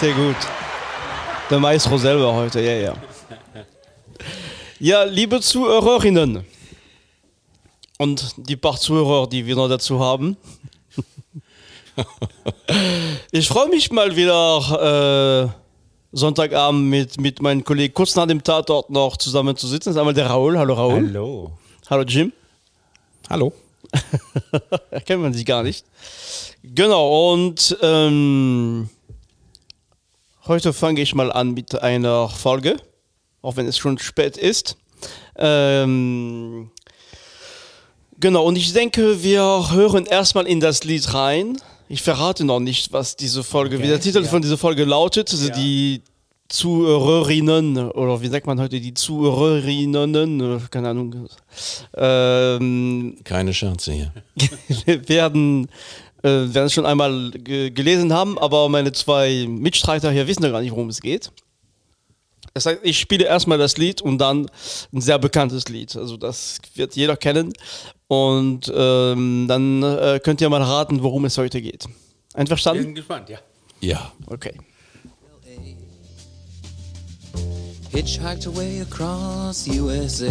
Sehr gut. Der Maestro selber heute, ja, ja. Ja, liebe Zuhörerinnen und die paar Zuhörer, die wir noch dazu haben. Ich freue mich mal wieder äh, Sonntagabend mit, mit meinem Kollegen kurz nach dem Tatort noch zusammen zu sitzen. Das ist einmal der Raoul. Hallo Raoul. Hallo. Hallo Jim. Hallo. Erkennt man sich gar nicht. Genau, und ähm, heute fange ich mal an mit einer Folge, auch wenn es schon spät ist. Ähm, genau, und ich denke, wir hören erstmal in das Lied rein. Ich verrate noch nicht, was diese Folge, Okay, wie der Titel ja. von dieser Folge lautet. Also Ja. die Zuhörerinnen, oder wie sagt man heute, die Zuhörerinnen, keine Ahnung, ähm, Keine Scherze hier. wir werden, äh, werden es schon einmal ge gelesen haben, aber meine zwei Mitstreiter hier wissen ja gar nicht, worum es geht. Das heißt, ich spiele erstmal das Lied und dann ein sehr bekanntes Lied. Also das wird jeder kennen. Und ähm, dann äh, könnt ihr mal raten, worum es heute geht. Wir Einverstanden? sind gespannt, ja. Ja. Okay. Hitchhiked away across USA.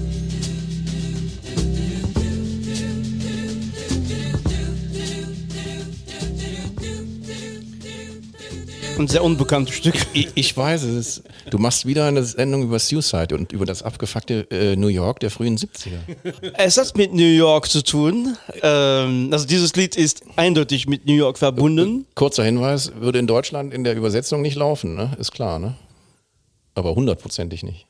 Ein sehr unbekanntes Stück. Ich, ich weiß es. Du machst wieder eine Sendung über Suicide und über das abgefuckte äh, New York der frühen 70er. Es hat mit New York zu tun. Ähm, also dieses Lied ist eindeutig mit New York verbunden. Kurzer Hinweis, würde in Deutschland in der Übersetzung nicht laufen, ne? Ist klar, ne? Aber hundertprozentig nicht.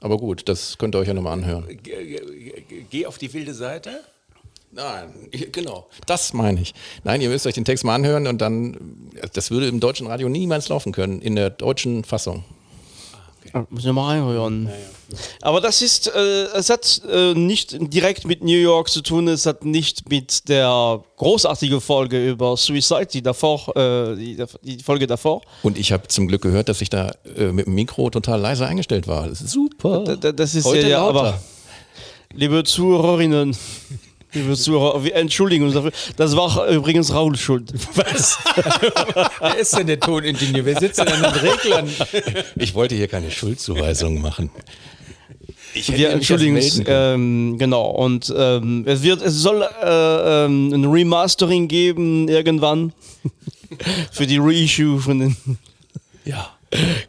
Aber gut, das könnt ihr euch ja nochmal anhören. Geh auf die wilde Seite. Nein, genau. Das meine ich. Nein, ihr müsst euch den Text mal anhören und dann, das würde im deutschen Radio niemals laufen können, in der deutschen Fassung. Ah, Muss ich mal reinhören. Aber das ist, äh, es hat äh, nicht direkt mit New York zu tun, es hat nicht mit der großartigen Folge über Suicide, die davor, äh, die, die Folge davor. Und ich habe zum Glück gehört, dass ich da äh, mit dem Mikro total leise eingestellt war. Das ist super. Da- da- Das ist Heute ja, ja aber liebe Zuhörerinnen, liebe Zuhörer, wir entschuldigen uns dafür. Das war übrigens Raul schuld. Was? Wer ist denn der Toningenieur? Wer sitzt denn an den Reglern? Ich wollte hier keine Schuldzuweisung machen. Ich Wir entschuldigen uns, ähm, genau. Und ähm, es wird, es soll äh, ähm, ein Remastering geben irgendwann für die Reissue von den, Ja.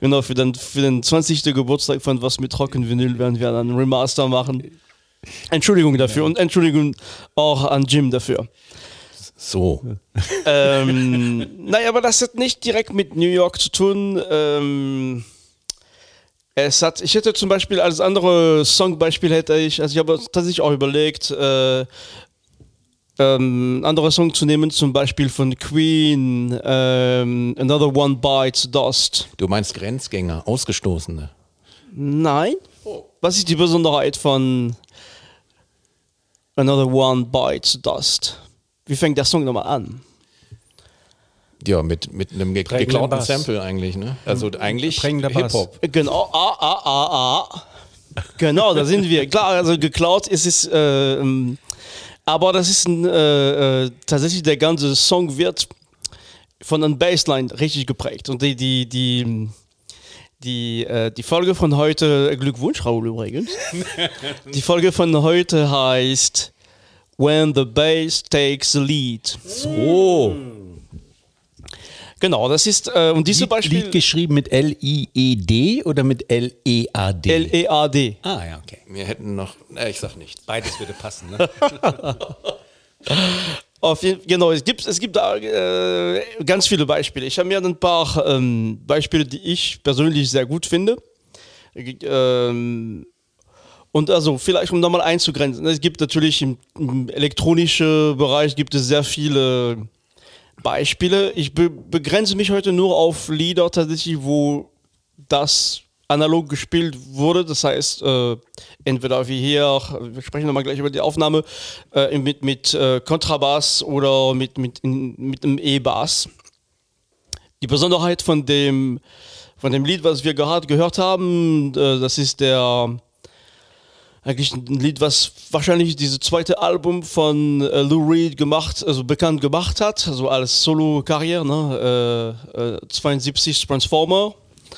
genau für den für den 20. Geburtstag von was mit Trockenvinyl werden wir dann ein Remaster machen. Entschuldigung dafür und Entschuldigung auch an Jim dafür. So. ähm, naja, aber das hat nicht direkt mit New York zu tun. Ähm, es hat, ich hätte zum Beispiel als andere Songbeispiel hätte ich, also ich habe tatsächlich auch überlegt, äh, ähm, andere Song zu nehmen, zum Beispiel von Queen, ähm, Another One Bites Dust. Du meinst Grenzgänger, Ausgestoßene. Nein. Was ist die Besonderheit von Another One Bites Dust? Wie fängt der Song nochmal an? Ja, mit, mit einem ge Prägender geklauten Bass. Sample eigentlich, ne? Also eigentlich Prägender Bass. Hip-Hop. Genau, ah, ah, ah, ah. Genau, da sind wir. Klar, also geklaut ist es, äh, ähm, aber das ist ein, äh, äh, tatsächlich der ganze Song wird von einem Bassline richtig geprägt. Und die, die, die, die, äh, die Folge von heute, Glückwunsch, Raoul übrigens. die Folge von heute heißt When the Bass Takes the Lead. So. Genau, das ist, äh, und diese Lied, Beispiel. Lied geschrieben mit L-I-E-D oder mit L-E-A-D? L-E-A-D. ah, ja, okay. Wir hätten noch, äh, ich sag nichts. Beides würde passen, ne? Auf jeden, genau, es gibt, es gibt da äh, ganz viele Beispiele. Ich habe mir ein paar ähm, Beispiele, die ich persönlich sehr gut finde. Ähm, und also vielleicht um nochmal einzugrenzen, es gibt natürlich im, im elektronischen Bereich gibt es sehr viele Beispiele. Ich be begrenze mich heute nur auf Lieder tatsächlich, wo das analog gespielt wurde. Das heißt, äh, entweder wie hier, wir sprechen nochmal gleich über die Aufnahme, äh, mit, mit äh, Kontrabass oder mit, mit, in, mit einem E-Bass. Die Besonderheit von dem, von dem Lied, was wir gehört, gehört haben, äh, das ist der eigentlich ein Lied, was wahrscheinlich diese zweite Album von äh, Lou Reed gemacht, also bekannt gemacht hat, also als Solo-Karriere, ne? äh, äh, 72 Transformer.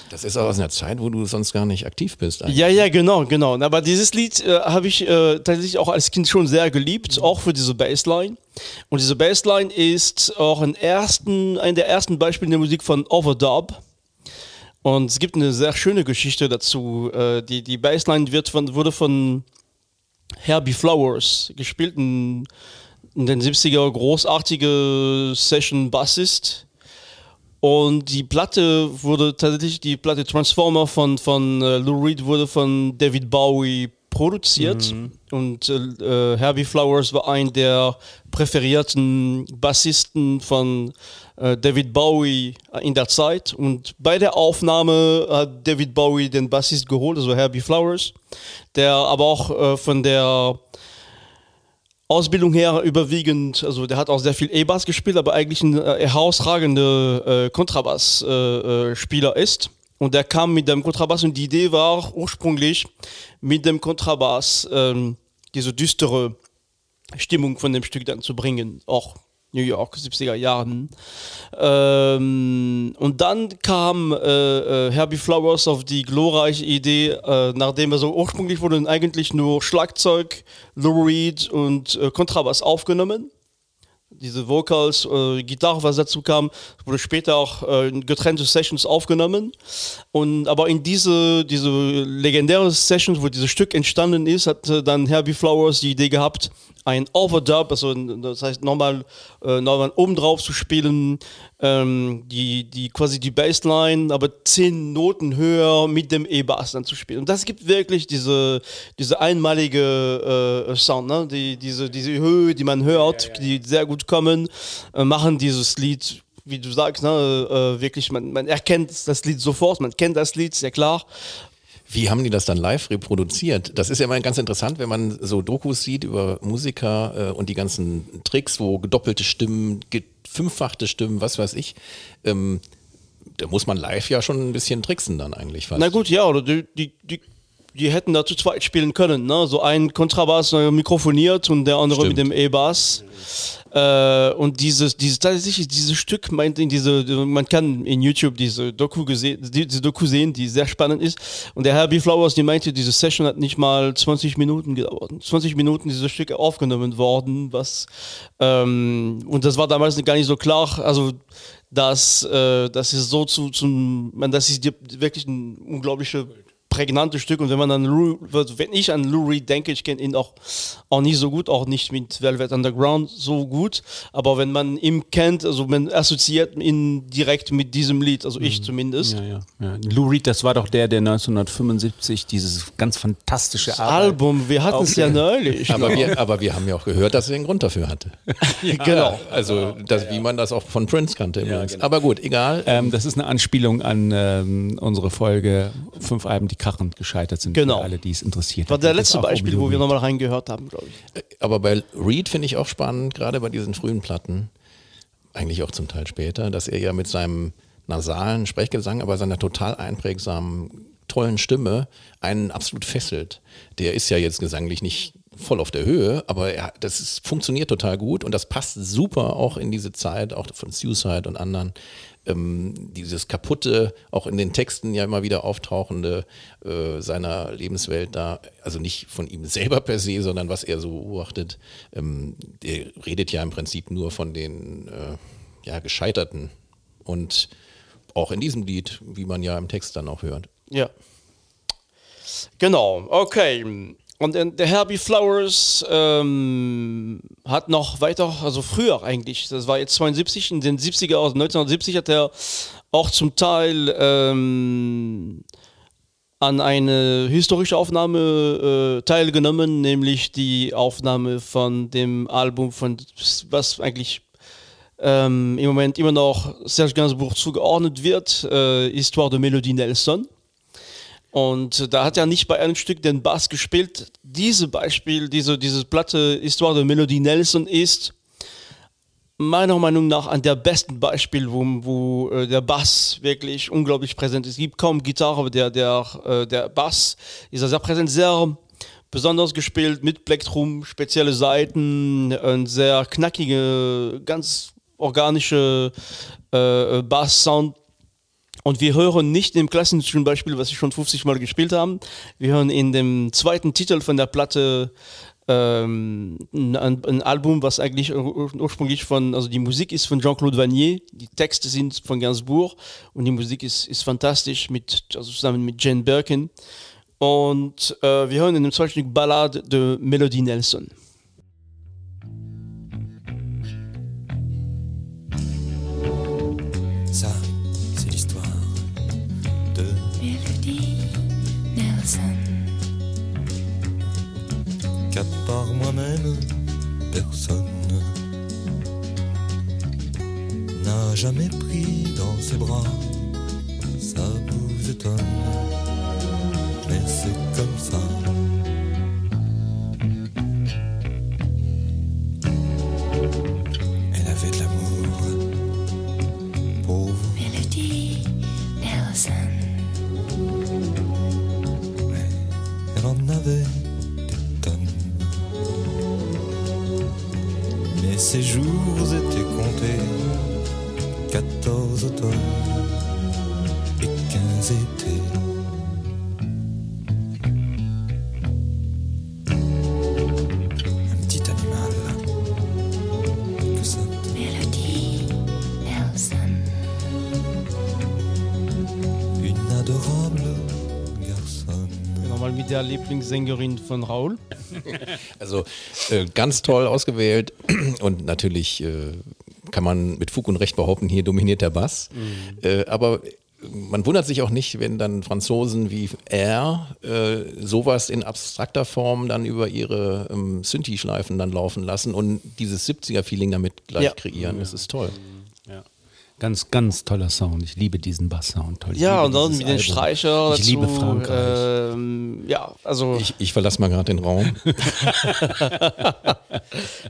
Das ist auch aus einer Zeit, wo du sonst gar nicht aktiv bist. Eigentlich. Ja, ja, genau, genau. Aber dieses Lied äh, habe ich äh, tatsächlich auch als Kind schon sehr geliebt, auch für diese Bassline. Und diese Bassline ist auch ein, ersten, ein der ersten Beispiele in der Musik von Overdub. Und es gibt eine sehr schöne Geschichte dazu. Äh, die, die Bassline wird von, wurde von Herbie Flowers gespielt, ein, in den 70er großartige Session-Bassist. Und die Platte wurde tatsächlich, die Platte Transformer von, von äh, Lou Reed wurde von David Bowie produziert. Und äh, Herbie Flowers war ein der präferierten Bassisten von äh, David Bowie in der Zeit. Und bei der Aufnahme hat David Bowie den Bassist geholt, also Herbie Flowers, der aber auch äh, von der Ausbildung her überwiegend, also der hat auch sehr viel E-Bass gespielt, aber eigentlich ein äh, herausragender äh, Kontrabass-Spieler äh, äh, ist. Und der kam mit dem Kontrabass und die Idee war ursprünglich mit dem Kontrabass ähm, diese düstere Stimmung von dem Stück dann zu bringen, auch New York, 70er Jahren. Ähm, und dann kam äh, äh, Herbie Flowers auf die glorreiche Idee, äh, nachdem er so ursprünglich wurden eigentlich nur Schlagzeug, Lou Reed und äh, Kontrabass aufgenommen. Diese Vocals, äh, Gitarre, was dazu kam, wurde später auch äh, in getrennte Sessions aufgenommen. Und aber in diese, diese legendäre Session, wo dieses Stück entstanden ist, hat dann Herbie Flowers die Idee gehabt, ein Overdub, also das heißt nochmal äh, nochmal oben drauf zu spielen, ähm, die, die quasi die Bassline, aber zehn Noten höher mit dem E-Bass dann zu spielen. Und das gibt wirklich diese, diese einmalige äh, Sound, ne? die, diese, diese Höhe, die man hört, die sehr gut kommen, äh, machen dieses Lied wie du sagst, ne, äh, wirklich, man, man erkennt das Lied sofort, man kennt das Lied, sehr klar. Wie haben die das dann live reproduziert? Das ist ja immer ganz interessant, wenn man so Dokus sieht über Musiker äh, und die ganzen Tricks, wo gedoppelte Stimmen, gefünffachte Stimmen, was weiß ich. Ähm, da muss man live ja schon ein bisschen tricksen dann eigentlich fast. Na gut, ja, oder die, die, die, die hätten da zu zweit spielen können. Ne? So ein Kontrabass mikrofoniert und der andere Stimmt. mit dem E-Bass. Äh, und dieses, dieses, tatsächlich dieses Stück meint in diese, man kann in YouTube diese Doku gesehen, diese Doku sehen, die sehr spannend ist. Und der Herbie Flowers, die meinte, diese Session hat nicht mal 20 Minuten gedauert. 20 Minuten dieses Stück aufgenommen worden, was ähm, und das war damals gar nicht so klar. Also dass äh, das ist so zu, zum, man, das ist wirklich ein unglaublicher prägnantes Stück und wenn man an Lou, also wenn ich an Lou Reed denke, ich kenne ihn auch, auch nicht so gut, auch nicht mit Velvet Underground so gut, aber wenn man ihn kennt, also man assoziiert ihn direkt mit diesem Lied, also ich zumindest. Ja, ja, ja. Lou Reed, das war doch der, der 1975 dieses ganz fantastische Album, wir hatten es ja neulich. aber, wir, aber wir haben ja auch gehört, dass er einen Grund dafür hatte. genau. Also, das, wie man das auch von Prince kannte übrigens. Aber gut, egal. Ähm, das ist eine Anspielung an ähm, unsere Folge Fünf Alben, die krachend gescheitert sind. Genau. Für alle, die es interessiert. War der letzte um Beispiel, wo wir nochmal reingehört haben, glaube ich. Aber bei Reed finde ich auch spannend, gerade bei diesen frühen Platten, eigentlich auch zum Teil später, dass er ja mit seinem nasalen Sprechgesang, aber seiner total einprägsamen, tollen Stimme einen absolut fesselt. Der ist ja jetzt gesanglich nicht voll auf der Höhe, aber er, das ist, funktioniert total gut und das passt super auch in diese Zeit, auch von Suicide und anderen. Ähm, dieses kaputte, auch in den Texten ja immer wieder auftauchende äh, seiner Lebenswelt da, also nicht von ihm selber per se, sondern was er so beobachtet. Ähm, der redet ja im Prinzip nur von den äh, ja, gescheiterten Und auch in diesem Lied, wie man ja im Text dann auch hört. Ja. Genau, okay. Und der Herbie Flowers ähm, hat noch weiter, also früher eigentlich, das war jetzt 72, in den 70er, also 1970 hat er auch zum Teil ähm, an eine historische Aufnahme äh, teilgenommen, nämlich die Aufnahme von dem Album von, was eigentlich ähm, im Moment immer noch Serge Gainsbourg zugeordnet wird, äh, Histoire de Melody Nelson. Und da hat er nicht bei einem Stück den Bass gespielt. Diese Beispiel, diese, diese Platte Histoire de Melody Nelson ist meiner Meinung nach ein der besten Beispiele, wo, wo äh, der Bass wirklich unglaublich präsent ist. Es gibt kaum Gitarre, aber der, der, äh, der Bass ist sehr präsent, sehr besonders gespielt mit Plektrum, spezielle Seiten, ein sehr knackige, ganz organische äh, Bass-Sound und wir hören nicht im klassischen Beispiel, was ich schon 50 Mal gespielt habe. Wir hören in dem zweiten Titel von der Platte ähm, ein, ein, Album, was eigentlich ursprünglich von, also die Musik ist von Jean-Claude Vanier, die Texte sind von Gainsbourg und die Musik ist, ist fantastisch mit, also zusammen mit Jane Birkin. Und äh, wir hören in dem zweiten Ballade de Melody Nelson. N'a jamais pris dans ses bras. Ça vous étonne, mais c'est comme ça. Lieblingssängerin von Raoul. Also äh, ganz toll ausgewählt und natürlich äh, kann man mit Fug und Recht behaupten, hier dominiert der Bass. Mhm. Äh, aber man wundert sich auch nicht, wenn dann Franzosen wie R äh, sowas in abstrakter Form dann über ihre ähm, Synthi-Schleifen dann laufen lassen und dieses 70er-Feeling damit gleich ja. kreieren. Das ist toll. Ganz, ganz toller Sound. Ich liebe diesen Bass-Sound. Ja, und dann mit den Streicher. Ich dazu, liebe Frankreich. Ähm, ja, also. Ich, ich verlasse mal gerade den Raum.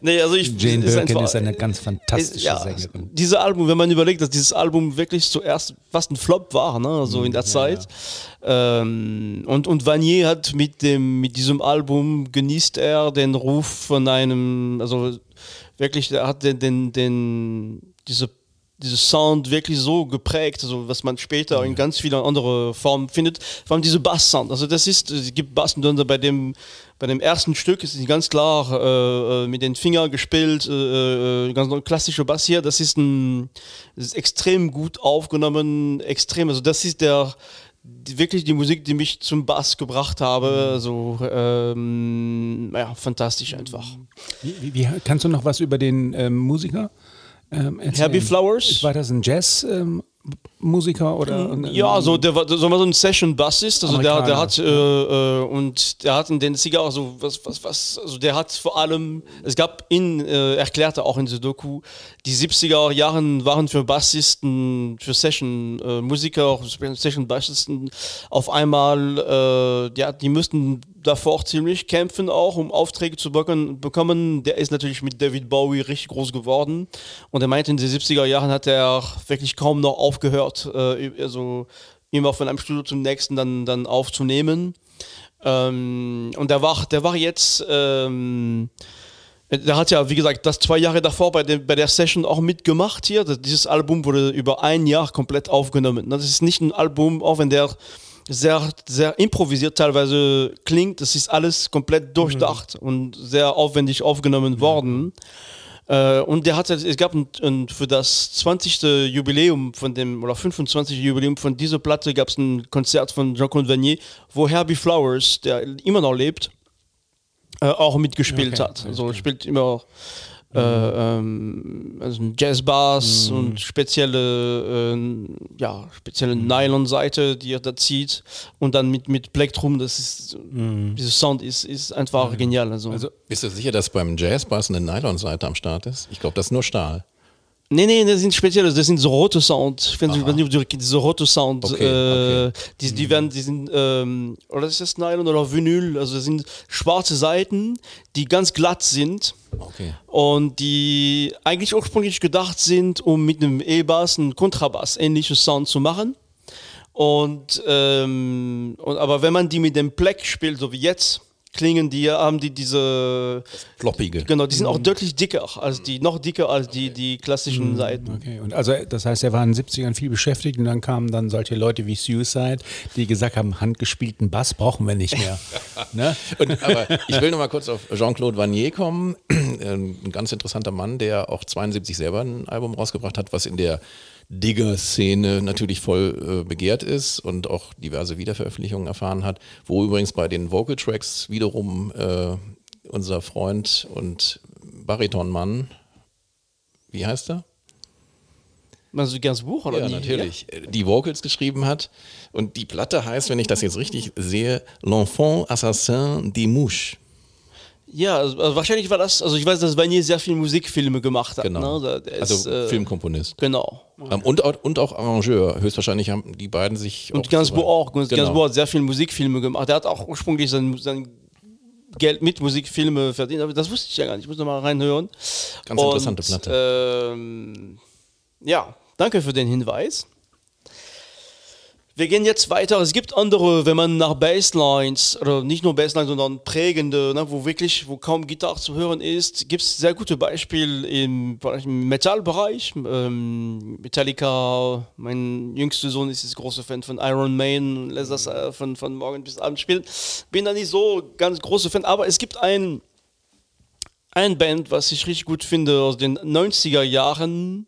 nee, also ich, Jane ist Birkin einfach, ist eine ganz fantastische ja, Sängerin. Dieses Album, wenn man überlegt, dass dieses Album wirklich zuerst fast ein Flop war, ne? also in der ja, Zeit. Ja. Ähm, und, und Vanier hat mit, dem, mit diesem Album genießt er den Ruf von einem, also wirklich, er hat den, den, den diese dieses Sound wirklich so geprägt, also was man später in ganz vielen anderen Formen findet, vor allem diese Bass-Sound. Also das ist, es gibt Bass und bei dem bei dem ersten Stück ist ganz klar äh, äh, mit den Fingern gespielt, äh, äh ganz klassischer Bass hier. Das ist, ein, das ist extrem gut aufgenommen, extrem. Also das ist der die, wirklich die Musik, die mich zum Bass gebracht habe. Also ähm, ja, fantastisch einfach. Wie, wie, wie, kannst du noch was über den ähm, Musiker? Ähm, Herbie Flowers. War das ein Jazz? Ähm, Musiker oder ja so der war so, so ein Session Bassist also der, der hat äh, äh, und der hat in den Cigar also was was was also der hat vor allem es gab ihn äh, erklärte auch in der Doku die 70er Jahren waren für Bassisten für Session äh, Musiker Session Bassisten auf einmal äh, ja die müssten davor ziemlich kämpfen auch, um Aufträge zu bekommen. Der ist natürlich mit David Bowie richtig groß geworden. Und er meinte, in den 70er Jahren hat er wirklich kaum noch aufgehört, äh, also immer von einem Studio zum nächsten dann, dann aufzunehmen. Ähm, und der war, der war jetzt, ähm, der hat ja, wie gesagt, das zwei Jahre davor bei, dem, bei der Session auch mitgemacht hier. Dieses Album wurde über ein Jahr komplett aufgenommen. Das ist nicht ein Album, auch wenn der sehr, sehr improvisiert teilweise klingt. Das ist alles komplett durchdacht mhm. und sehr aufwendig aufgenommen worden. Äh, und der hatte, es gab ein, ein, für das 20. Jubiläum von dem, oder 25. Jubiläum von dieser Platte gab es ein Konzert von Jean-Claude Vanier, wo Herbie Flowers, der immer noch lebt, äh, auch mitgespielt Okay, hat. Also spielt immer äh, ähm, also ein Jazzbass und spezielle, äh, ja, spezielle Nylon-Seite, die er da zieht und dann mit, mit Plektrum, das ist, dieser Sound ist, ist einfach genial. Also, Also Bist du sicher, dass beim Jazzbass eine Nylonseite am Start ist? Ich glaube, das ist nur Stahl. Nee, nee, das sind spezielle, das sind so rote Sound. Ich weiß nicht, ob du diese rote Sound, Okay, äh, okay. Die, die werden, die sind, ähm, oder ist das Nylon oder Vinyl, also das sind schwarze Seiten, die ganz glatt sind Okay. und die eigentlich ursprünglich gedacht sind, um mit einem E-Bass, einen Kontrabass ähnliches Sound zu machen. Und, ähm, und aber wenn man die mit dem Pleck spielt, so wie jetzt, klingen die, haben die diese, Floppige. genau, die sind auch deutlich dicker als die, noch dicker als die, die klassischen Seiten. Okay, und also das heißt, er war in den 70ern viel beschäftigt und dann kamen dann solche Leute wie Suicide, die gesagt haben, handgespielten Bass brauchen wir nicht mehr. ne? Und, aber ich will noch mal kurz auf Jean-Claude Vanier kommen. Ein ganz interessanter Mann, der auch 72 selber ein Album rausgebracht hat, was in der Digger-Szene natürlich voll äh, begehrt ist und auch diverse Wiederveröffentlichungen erfahren hat, wo übrigens bei den Vocal-Tracks wiederum äh, unser Freund und Baritonmann, wie heißt er? Also das ganze Buch, oder? Ja, die- natürlich. Die Vocals geschrieben hat. Und die Platte heißt, wenn ich das jetzt richtig sehe, L'Enfant Assassin des Mouches. Ja, also, also wahrscheinlich war das, also ich weiß, dass Vanier sehr viel Musikfilme gemacht hat. Genau. Ne? Also ist, äh, Filmkomponist. Genau. Ähm, und, auch- und auch Arrangeur. Höchstwahrscheinlich haben die beiden sich. Und Gainsbourg auch. Gainsbourg Genau. hat sehr viel Musikfilme gemacht. Der hat auch ursprünglich sein, sein Geld mit Musikfilme verdient. Aber das wusste ich ja gar nicht. Ich muss noch mal reinhören. Ganz interessante Platte. Ähm, ja, danke für den Hinweis. Wir gehen jetzt weiter. Es gibt andere, wenn man nach Basslines, oder nicht nur Basslines, sondern prägende, ne, wo wirklich, wo kaum Gitarre zu hören ist, gibt es sehr gute Beispiele im, im Metallbereich. Ähm, Metallica, mein jüngster Sohn ist jetzt großer Fan von Iron und lässt das äh, von, von morgen bis abend spielen. Bin da nicht so ganz großer Fan, aber es gibt ein, ein Band, was ich richtig gut finde aus den 90er Jahren.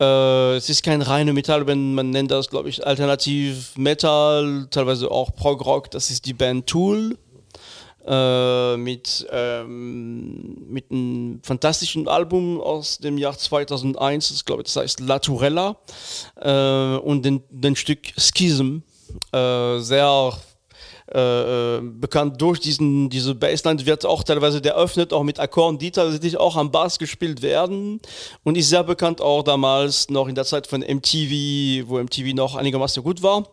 Äh, es ist kein reine Metallband, man nennt das, glaube ich, Alternativ Metal, teilweise auch Prog Rock. Das ist die Band Tool. Äh, mit, ähm, mit einem fantastischen Album aus dem Jahr 2001, das glaube ich, das heißt La Turella äh, und den, den Stück Schism, äh, sehr äh, äh, bekannt durch diesen, diese Bassline wird auch teilweise der öffnet, auch mit Akkorden, die tatsächlich auch am Bass gespielt werden und ist sehr bekannt auch damals noch in der Zeit von MTV, wo MTV noch einigermaßen gut war.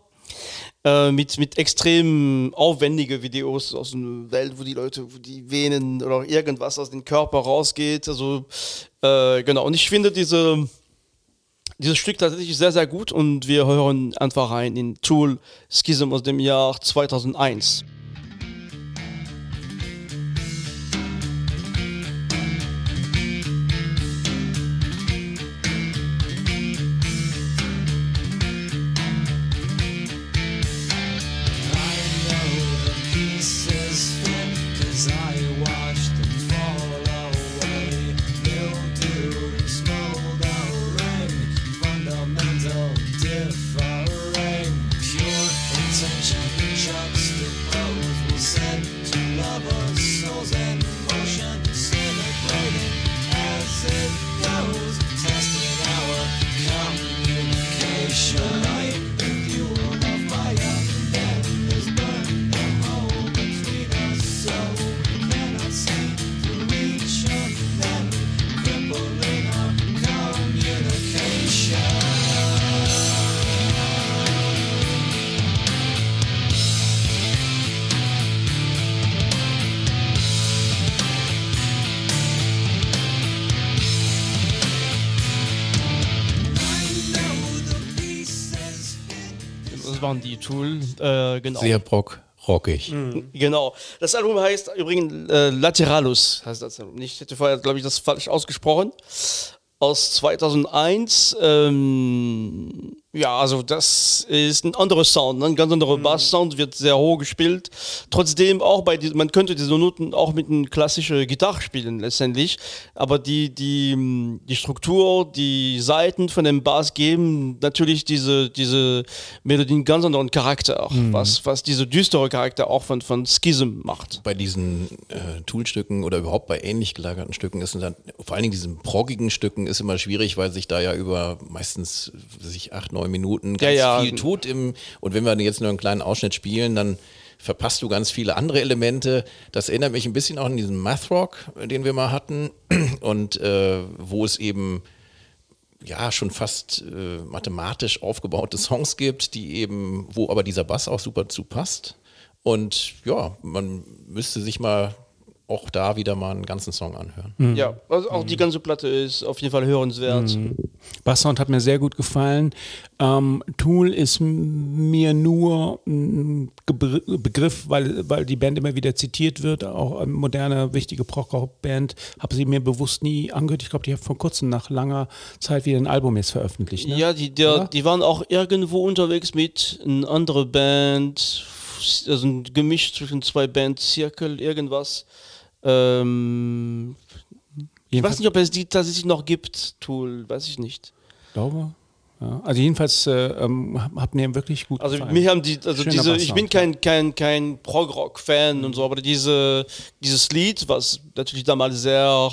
Äh, mit, mit extrem aufwendige Videos aus einer Welt, wo die Leute, wo die Venen oder irgendwas aus dem Körper rausgeht. Also äh, genau. Und ich finde diese, dieses Stück tatsächlich sehr, sehr gut und wir hören einfach rein in Tool Schism aus dem Jahr 2001. waren die Tool, äh, genau. Sehr brock, rockig. Genau. Das Album heißt übrigens äh, Lateralus. Heißt das Album. Ich hätte vorher, glaube ich, das falsch ausgesprochen. Aus 2001. Ähm, Ja, also das ist ein anderer Sound, ne? ein ganz anderer Bass-Sound, wird sehr hoch gespielt. Trotzdem auch bei diesen, man könnte diese Noten auch mit einer klassischen Gitarre spielen letztendlich, aber die, die, die Struktur, die Seiten von dem Bass geben natürlich diese, diese Melodien ganz anderen Charakter, auch, was, was diese düstere Charakter auch von, von Schism macht. bei diesen äh, Toolstücken oder überhaupt bei ähnlich gelagerten Stücken ist es dann, vor allen Dingen diesen proggigen Stücken ist immer schwierig, weil sich da ja über meistens sich acht, neun Minuten ganz Ja, ja. viel tut im, und wenn wir jetzt nur einen kleinen Ausschnitt spielen, dann verpasst du ganz viele andere Elemente. Das erinnert mich ein bisschen auch an diesen Math Rock, den wir mal hatten und äh, wo es eben ja schon fast äh, mathematisch aufgebaute Songs gibt, die eben, wo aber dieser Bass auch super zu passt. Und ja, man müsste sich mal auch da wieder mal einen ganzen Song anhören. Ja, also auch die ganze Platte ist auf jeden Fall hörenswert. Basssound hat mir sehr gut gefallen. Ähm, Tool ist mir nur ein Gebr Begriff, weil, weil die Band immer wieder zitiert wird, auch eine moderne, wichtige Prog-Band. Habe sie mir bewusst nie angehört. Ich glaube, die haben vor kurzem nach langer Zeit wieder ein Album jetzt veröffentlicht. Ne? Ja, die, der, die waren auch irgendwo unterwegs mit einer anderen Band, also ein Gemisch zwischen zwei Bands, Circle, irgendwas. Ähm, ich weiß nicht, ob es die tatsächlich noch gibt, Tool, weiß ich nicht. glaube. Ja. Also jedenfalls äh, ähm, hat- mir wirklich gut Also gefallen. mich haben die, also Schöner diese, ich bin kein, kein, kein Prog-Rock-Fan und so, aber diese, dieses Lied, was natürlich damals sehr,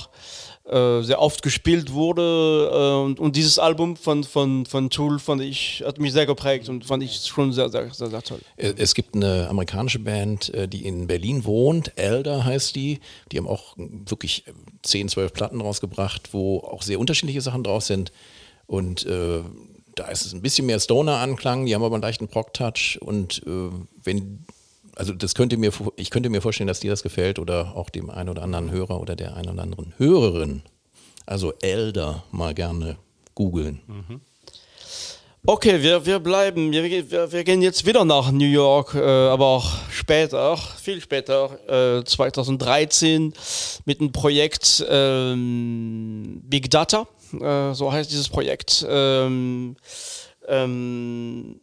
äh, sehr oft gespielt wurde äh, und, dieses Album von, von, von Tool fand ich, hat mich sehr geprägt und fand ich schon sehr, sehr, sehr, sehr toll. Äh, Es gibt eine amerikanische Band, äh, die in Berlin wohnt, Elder heißt die. Die haben auch wirklich 10, 12 Platten rausgebracht, wo auch sehr unterschiedliche Sachen drauf sind. Und äh, da ist es ein bisschen mehr Stoner-Anklang, die haben aber einen leichten Prog-Touch. Und äh, wenn, also das könnte mir, ich könnte mir vorstellen, dass dir das gefällt oder auch dem einen oder anderen Hörer oder der einen oder anderen Hörerin. Also Elder mal gerne googeln. Okay, wir, wir bleiben, wir, wir, wir gehen jetzt wieder nach New York, äh, aber auch später, viel später, äh, 2013 mit einem Projekt ähm, Big Data, äh, so heißt dieses Projekt. Ähm, ähm,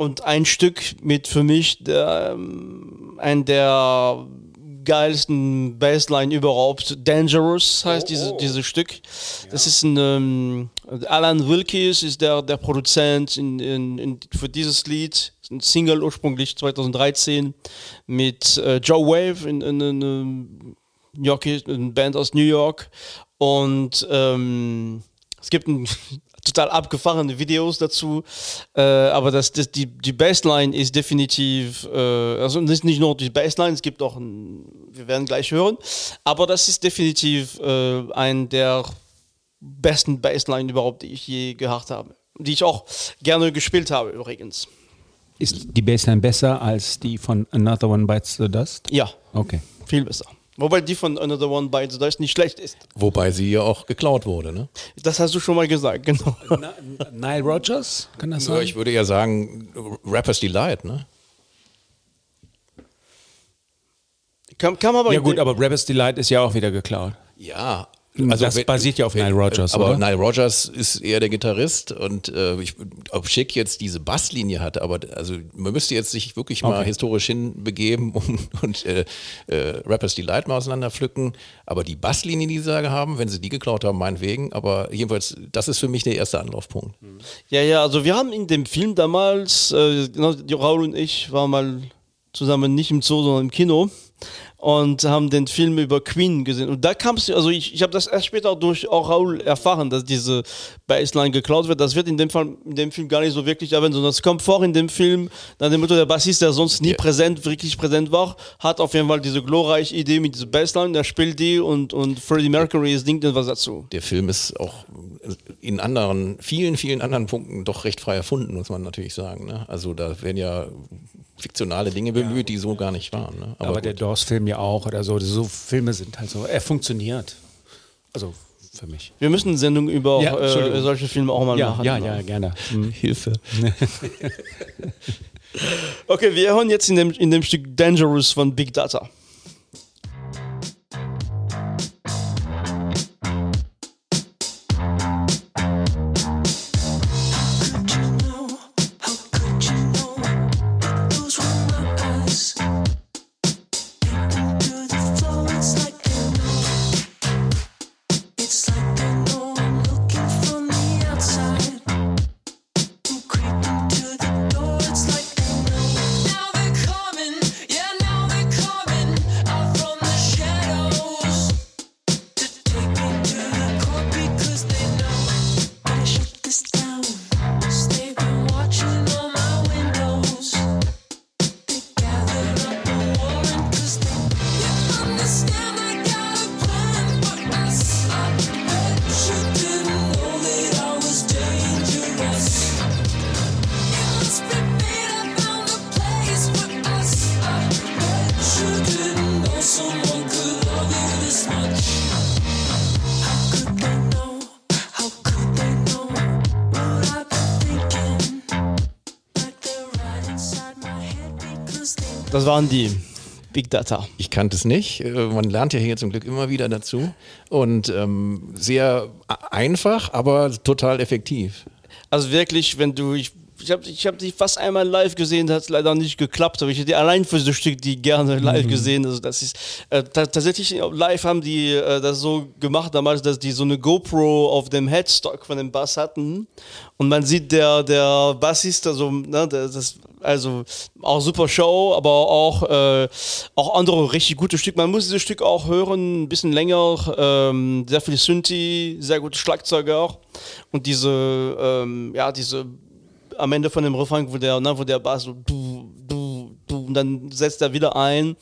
und ein Stück mit für mich der, ähm, ein der geilsten Bassline überhaupt. Dangerous heißt diese, dieses Stück. Das ist ein ähm, Alan Wilkes ist der, der Produzent in, in, in, für dieses Lied. Ein Single ursprünglich 2013 mit äh, Joe Wave in, in, in, in New York, eine Band aus New York. Und ähm, es gibt ein total abgefahrene Videos dazu, äh, aber das, das, die, die Bassline ist definitiv, äh, also nicht, nicht nur die Bassline, es gibt auch, ein, wir werden gleich hören, aber das ist definitiv äh, ein der besten Bassline überhaupt, die ich je gehört habe. Die ich auch gerne gespielt habe übrigens. Ist die Bassline besser als die von Another One Bites the Dust? Ja, Okay. viel besser. Wobei die von Another One Bites Dust nicht schlecht ist. Wobei sie ja auch geklaut wurde, ne? Das hast du schon mal gesagt, genau. Nile Rogers? Kann das Ja, sein? ich würde ja sagen, Rappers Delight, ne? Kann, kann man aber ja gut, aber Rappers Delight ist ja auch wieder geklaut. Ja. Das basiert ja auf Nile Rodgers, Aber oder? Nile Rogers ist eher der Gitarrist und äh, ich, ob Schick jetzt diese Basslinie hatte, aber also man müsste jetzt sich wirklich mal Okay. historisch hinbegeben und, und äh, äh, Rappers Delight mal auseinanderpflücken. Aber die Basslinie, die sie da haben, wenn sie die geklaut haben, meinetwegen. Aber jedenfalls, das ist für mich der erste Anlaufpunkt. Ja, ja, also wir haben in dem Film damals, äh, genau, die Raul und ich waren mal zusammen nicht im Zoo, sondern im Kino und haben den Film über Queen gesehen. Und da kam es, also ich, ich habe das erst später durch auch Raul erfahren, dass diese Bassline geklaut wird. Das wird in dem Fall in dem Film gar nicht so wirklich erwähnt, sondern es kommt vor in dem Film, nach dem Motto, der Bassist, der sonst nie Ja. präsent, wirklich präsent war, hat auf jeden Fall diese glorreiche Idee mit dieser Bassline, der spielt die und, und Freddie Mercury singt dann was dazu. Der Film ist auch in anderen, vielen, vielen anderen Punkten doch recht frei erfunden, muss man natürlich sagen. Ne? Also da werden ja fiktionale Dinge bemüht, die so gar nicht waren. Ne? Aber, gut. der Doors-Film ja auch oder so. So Filme sind halt so. Er funktioniert. Also für mich. Wir müssen eine Sendung über Ja, äh, Entschuldigung. solche Filme auch mal Ja, machen. ja, ja, gerne. Hm. Hilfe. Okay, wir hören jetzt in dem, in dem Stück Dangerous von Big Data. Das waren die Big Data. Ich kannte es nicht. Äh, Man lernt ja hier zum Glück immer wieder dazu. Und ähm, sehr einfach, aber total effektiv. Also wirklich, wenn du, ich, ich habe ich hab die fast einmal live gesehen, das hat leider nicht geklappt, aber ich hätte die allein für das Stück die gerne live gesehen. Also das ist äh, ta tatsächlich live haben die äh, das so gemacht damals, dass die so eine GoPro auf dem Headstock von dem Bass hatten und man sieht der der Bassist, also ne, das also auch super Show, aber auch, äh, auch andere richtig gute Stück. Man muss dieses Stück auch hören, ein bisschen länger, ähm, sehr viel Synthi, sehr gute Schlagzeuger auch. Und diese, ähm, ja, diese am Ende von dem Refrain, wo der, ne, wo der Bass so du, du, du, und dann setzt er wieder ein.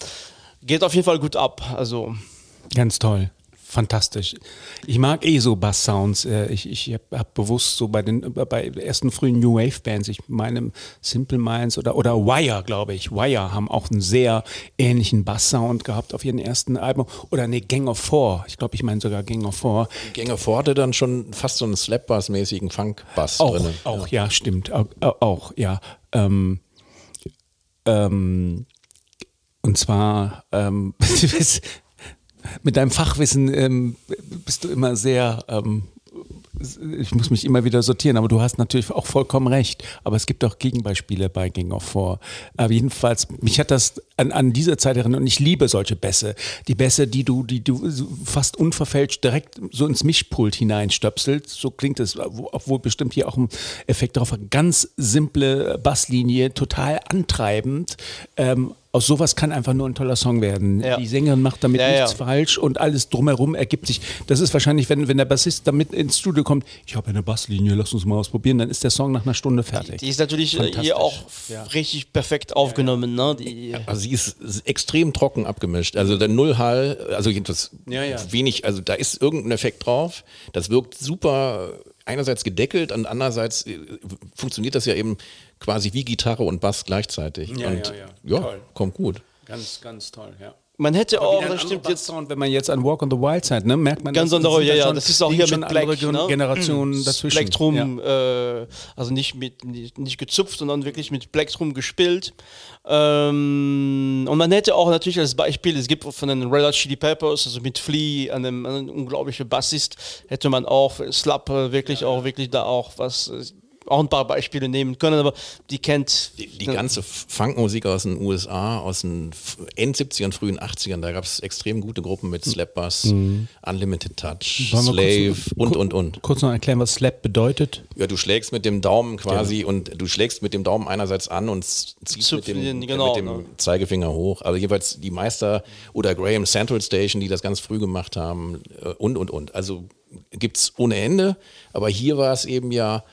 Geht auf jeden Fall gut ab. Also, Ganz toll. Fantastisch. Ich mag eh so Bass-Sounds. Äh, Ich, ich habe hab bewusst so bei den bei ersten frühen New Wave-Bands, ich meine Simple Minds oder, oder Wire, glaube ich. Wire haben auch einen sehr ähnlichen Bass-Sound gehabt auf ihren ersten Album. Oder nee, Gang of Four. Ich glaube, ich meine sogar Gang of Four. Gänger Forte dann schon fast so einen Slap-Bass-mäßigen Funk-Bass Auch, drin. auch ja. stimmt. Auch, auch ja. Ähm, ähm, und zwar ähm, mit deinem Fachwissen ähm, bist du immer sehr. Ähm, ich muss mich immer wieder sortieren, aber du hast natürlich auch vollkommen recht. Aber es gibt auch Gegenbeispiele bei Gang of Four. Aber jedenfalls, mich hat das an, an diese Zeit erinnert und ich liebe solche Bässe. Die Bässe, die du, die du fast unverfälscht direkt so ins Mischpult hineinstöpselst. So klingt es, wo- obwohl bestimmt hier auch ein Effekt drauf hat. Ganz simple Basslinie, total antreibend. Ähm, aus sowas kann einfach nur ein toller Song werden. Ja. Die Sängerin macht damit Ja, nichts ja. falsch und alles drumherum ergibt sich. Das ist wahrscheinlich, wenn, wenn der Bassist damit ins Studio kommt, ich habe eine Basslinie, lass uns mal ausprobieren, dann ist der Song nach einer Stunde fertig. die ist natürlich äh, hier auch Ja. richtig perfekt aufgenommen. Ne? Die, Also sie ist extrem trocken abgemischt. Also der Nullhall, also jedenfalls Ja, ja. wenig, also da ist irgendein Effekt drauf. Das wirkt super einerseits gedeckelt und andererseits äh, funktioniert das ja eben quasi wie Gitarre und Bass gleichzeitig. Ja, und ja, ja. ja, Toll. kommt gut. Ganz, ganz toll, ja. man hätte auch, das stimmt jetzt, Basssound, wenn man jetzt an Walk on the Wild Side, ne, merkt man Ganz das andere, ja, ja, das ist auch hier mit andere Black, Gen- ne? Generationen dazwischen. Plektrum, Ja. äh, also nicht mit nicht, nicht gezupft, sondern wirklich mit Plektrum gespielt. Ähm, und man hätte auch natürlich als Beispiel, es gibt von den Red Hot Chili Peppers, also mit Flea, einem, einem unglaublichen Bassist, hätte man auch Slap äh, wirklich auch wirklich da auch was äh, auch ein paar Beispiele nehmen können, aber die kennt Die, die ganze Funkmusik aus den USA, aus den End 70ern, frühen 80ern, da gab es extrem gute Gruppen mit Slap Bass, Unlimited Touch, Mhm. Wollen Slave kurz- und, und, und. Kurz noch erklären, was Slap bedeutet. Ja, du schlägst mit dem Daumen quasi und du schlägst mit dem Daumen einerseits an und ziehst mit dem, genau, mit dem ne? Zeigefinger hoch. Also jeweils die Meister oder Graham Central Station, die das ganz früh gemacht haben äh, und, und, und. Also gibt's ohne Ende, aber hier war es eben ja,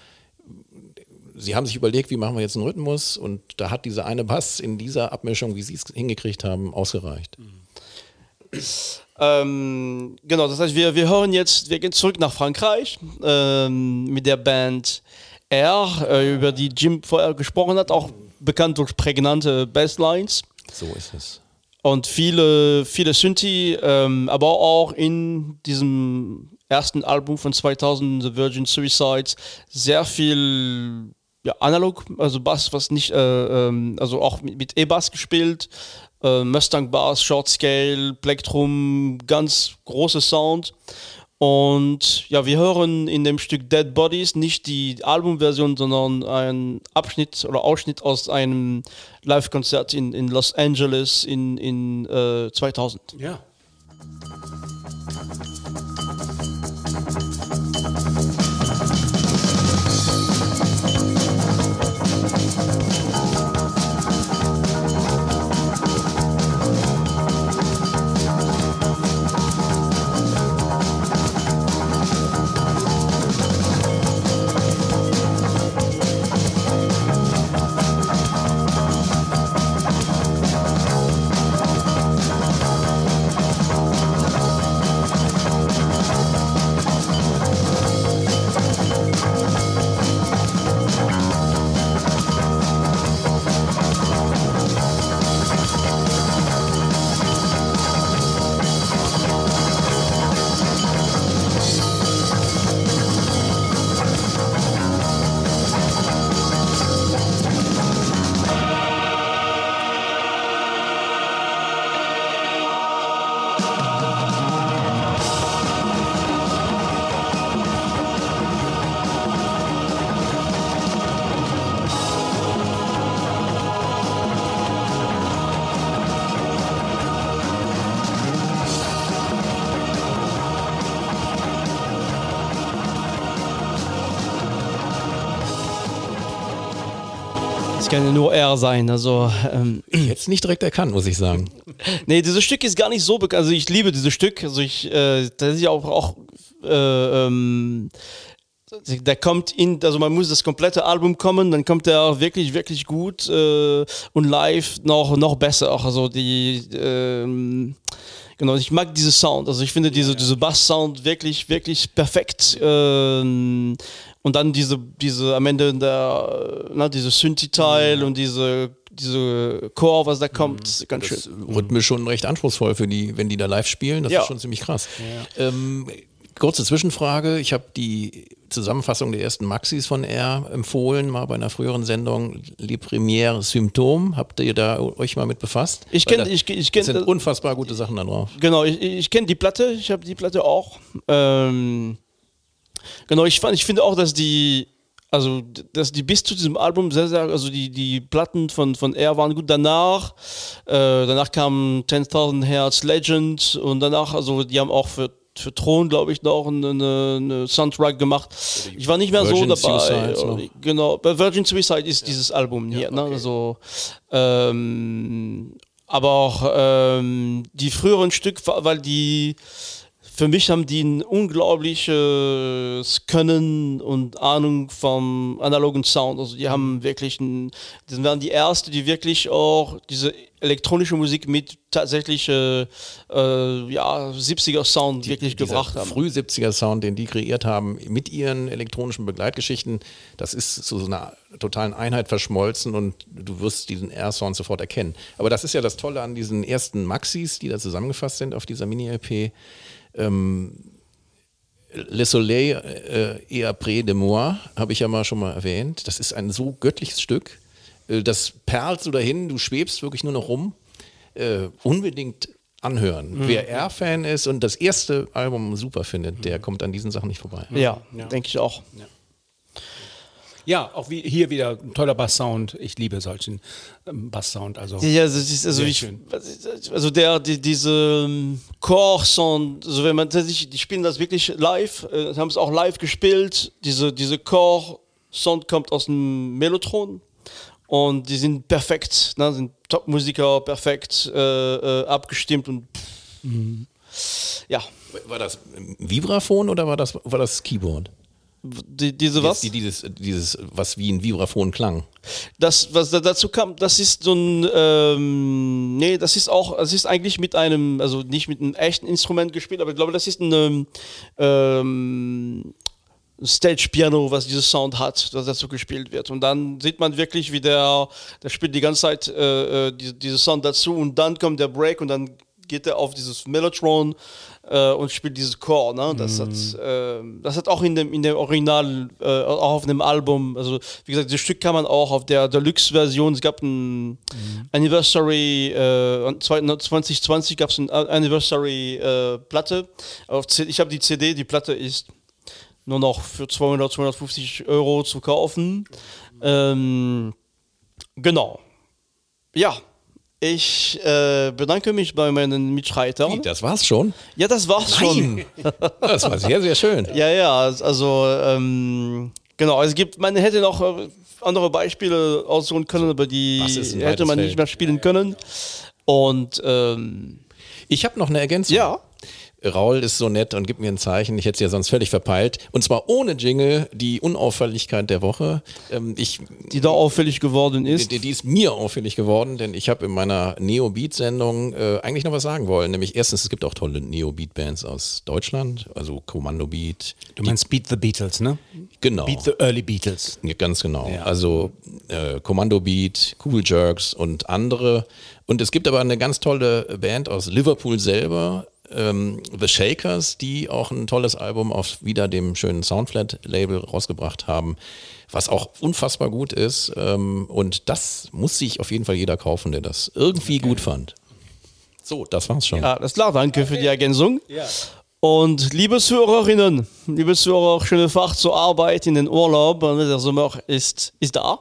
sie haben sich überlegt, wie machen wir jetzt einen Rhythmus und da hat dieser eine Bass in dieser Abmischung, wie sie es hingekriegt haben, ausgereicht. Ähm, genau, das heißt, wir, wir hören jetzt, wir gehen zurück nach Frankreich ähm, mit der Band R, äh, über die Jim vorher gesprochen hat, auch bekannt durch prägnante Basslines So ist es. und viele, viele Synthi, ähm, aber auch in diesem ersten Album von 2000, The Virgin Suicides, sehr viel ja, analog, also Bass, was nicht, äh, ähm, also auch mit, mit E-Bass gespielt, äh, Mustang Bass, Short Scale, Plektrum, ganz große Sound. Und ja, wir hören in dem Stück Dead Bodies nicht die Albumversion, sondern einen Abschnitt oder Ausschnitt aus einem Live-Konzert in, in Los Angeles in, in äh, 2000. Ja. Es kann ja nur er sein. Also, ähm, Jetzt nicht direkt erkannt, muss ich sagen. nee, dieses Stück ist gar nicht so bekannt. Also, ich liebe dieses Stück. Also, ich, äh, das ist ja auch, auch äh, ähm, der kommt in, also man muss das komplette Album kommen, dann kommt er auch wirklich, wirklich gut äh, und live noch, noch besser. Auch also die, ähm, genau, ich mag diese Sound. Also ich finde diese, diese Bass-Sound wirklich, wirklich perfekt. Ähm, und dann diese, diese am Ende der, na, diese Synthi-Teil und diese, diese Chor, was da kommt, ganz schön. Das rhythmisch schon recht anspruchsvoll für die, wenn die da live spielen. Das Ja. ist schon ziemlich krass. Ähm, kurze Zwischenfrage. Ich habe die Zusammenfassung der ersten Maxis von R empfohlen, mal bei einer früheren Sendung. Les Premières Symptômes. Habt ihr da euch mal mit befasst? Ich Weil kenn- da ich- ich kenn- sind unfassbar gute Sachen da drauf. Genau, ich, ich kenne die Platte, ich habe die Platte auch. Ähm, genau, ich, fand, ich finde auch, dass die, also dass die bis zu diesem Album sehr, sehr, also die, die Platten von, von R waren gut. Danach, äh, danach kam 10.000 Hertz Legend und danach, also die haben auch für für Thron, glaube ich, noch eine, eine, Soundtrack gemacht. Ich war nicht mehr Virgin so dabei. Suicides noch. Genau, bei Virgin Suicide ist dieses Album hier. Ne? Also, ähm, aber auch ähm, die früheren Stück, weil die für mich haben die ein unglaubliches Können und Ahnung vom analogen Sound. Also die haben wirklich, ein, das waren die erste, die wirklich auch diese elektronische Musik mit tatsächlich äh, äh, ja, 70er Sound wirklich Dieser gebracht haben. Früh 70er Sound, den die kreiert haben, mit ihren elektronischen Begleitgeschichten, das ist zu so einer totalen Einheit verschmolzen und du wirst diesen R-Sound sofort erkennen. Aber das ist ja das Tolle an diesen ersten Maxis, die da zusammengefasst sind auf dieser Mini-LP. Ähm, Le Soleil äh, et après de moi, habe ich ja mal schon mal erwähnt. Das ist ein so göttliches Stück. Äh, das perlt so dahin, du schwebst wirklich nur noch rum. Äh, unbedingt anhören. Wer R-Fan ist und das erste Album super findet, der kommt an diesen Sachen nicht vorbei. Ja, denke ich auch. Ja, auch wie, hier wieder ein toller Bass-Sound. Ich liebe solchen ähm, Bass-Sound. Also, Ja, das ist also Sehr ich, schön. also der die, diese ähm, Chor-Sound, also wenn man tatsächlich, die spielen das wirklich live, äh, haben es auch live gespielt. Diese diese Chor-Sound kommt aus dem Mellotron und die sind perfekt, ne, sind Top-Musiker, perfekt äh, äh, abgestimmt und pff, ja, War das Vibraphon oder war das, war das Keyboard? Die, diese was? Die, dieses, dieses, was wie ein Vibraphon klang. Das, was da dazu kam, das ist so ein, ähm, nee, das ist auch, das ist eigentlich mit einem, also nicht mit einem echten Instrument gespielt, aber ich glaube, das ist ein ähm, ähm, Stage-Piano, was dieses Sound hat, das dazu gespielt wird. Und dann sieht man wirklich, wie der, der spielt die ganze Zeit äh, äh, die, dieses Sound dazu und dann kommt der Break und dann geht er auf dieses Mellotron äh, und spielt dieses Chor. Ne? Das, hat, äh, das hat auch in dem, in dem Original, äh, auch auf dem Album, also wie gesagt, das Stück kann man auch auf der Deluxe-Version, es gab ein Anniversary, äh, 2020 gab es eine Anniversary-Platte. ich habe die CD, die Platte ist nur noch für 200, 250 Euro zu kaufen. Ähm, genau. Ja, ich äh, bedanke mich bei meinen Mitstreitern. Das war's schon. Ja, das war's schon. Nein. Das war sehr, sehr schön. Ja, ja, also ähm, genau, es gibt, man hätte noch äh, andere Beispiele aussuchen können, aber die hätte man Feld? nicht mehr spielen können. Und ähm, Ich habe noch eine Ergänzung. ja, Raul ist so nett und gibt mir ein Zeichen. Ich hätte es ja sonst völlig verpeilt. Und zwar ohne Jingle, die Unauffälligkeit der Woche. Ähm, ich, die da auffällig geworden ist. die, die ist mir auffällig geworden, denn ich habe in meiner Neo-Beat-Sendung äh, eigentlich noch was sagen wollen. Nämlich erstens, es gibt auch tolle Neo-Beat-Bands aus Deutschland, also Kommando Beat. du meinst Beat the Beatles, ne? Genau. Beat the Early Beatles. Ja, ganz genau. Also äh, Kommando Beat, Cool Jerks und andere. Und es gibt aber eine ganz tolle Band aus Liverpool selber, ähm, The Shakers, die auch ein tolles Album auf wieder dem schönen Soundflat-Label rausgebracht haben, was auch unfassbar gut ist. Ähm, und das muss sich auf jeden Fall jeder kaufen, der das irgendwie gut fand. So, das war's schon. Ja, das ist klar, danke für die Ergänzung. Und liebe Zuhörerinnen, liebe Zuhörer, schöne Fahrt zur Arbeit in den Urlaub. Der Sommer ist, ist da.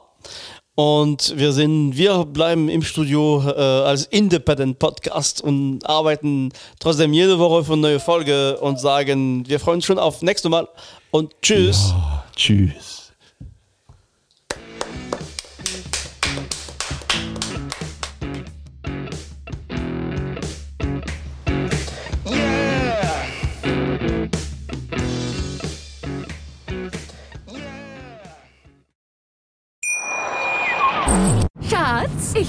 Und wir sind, wir bleiben im Studio äh, als Independent Podcast und arbeiten trotzdem jede Woche für eine neue Folge und sagen, wir freuen uns schon auf nächste Mal und tschüss. Tschüss.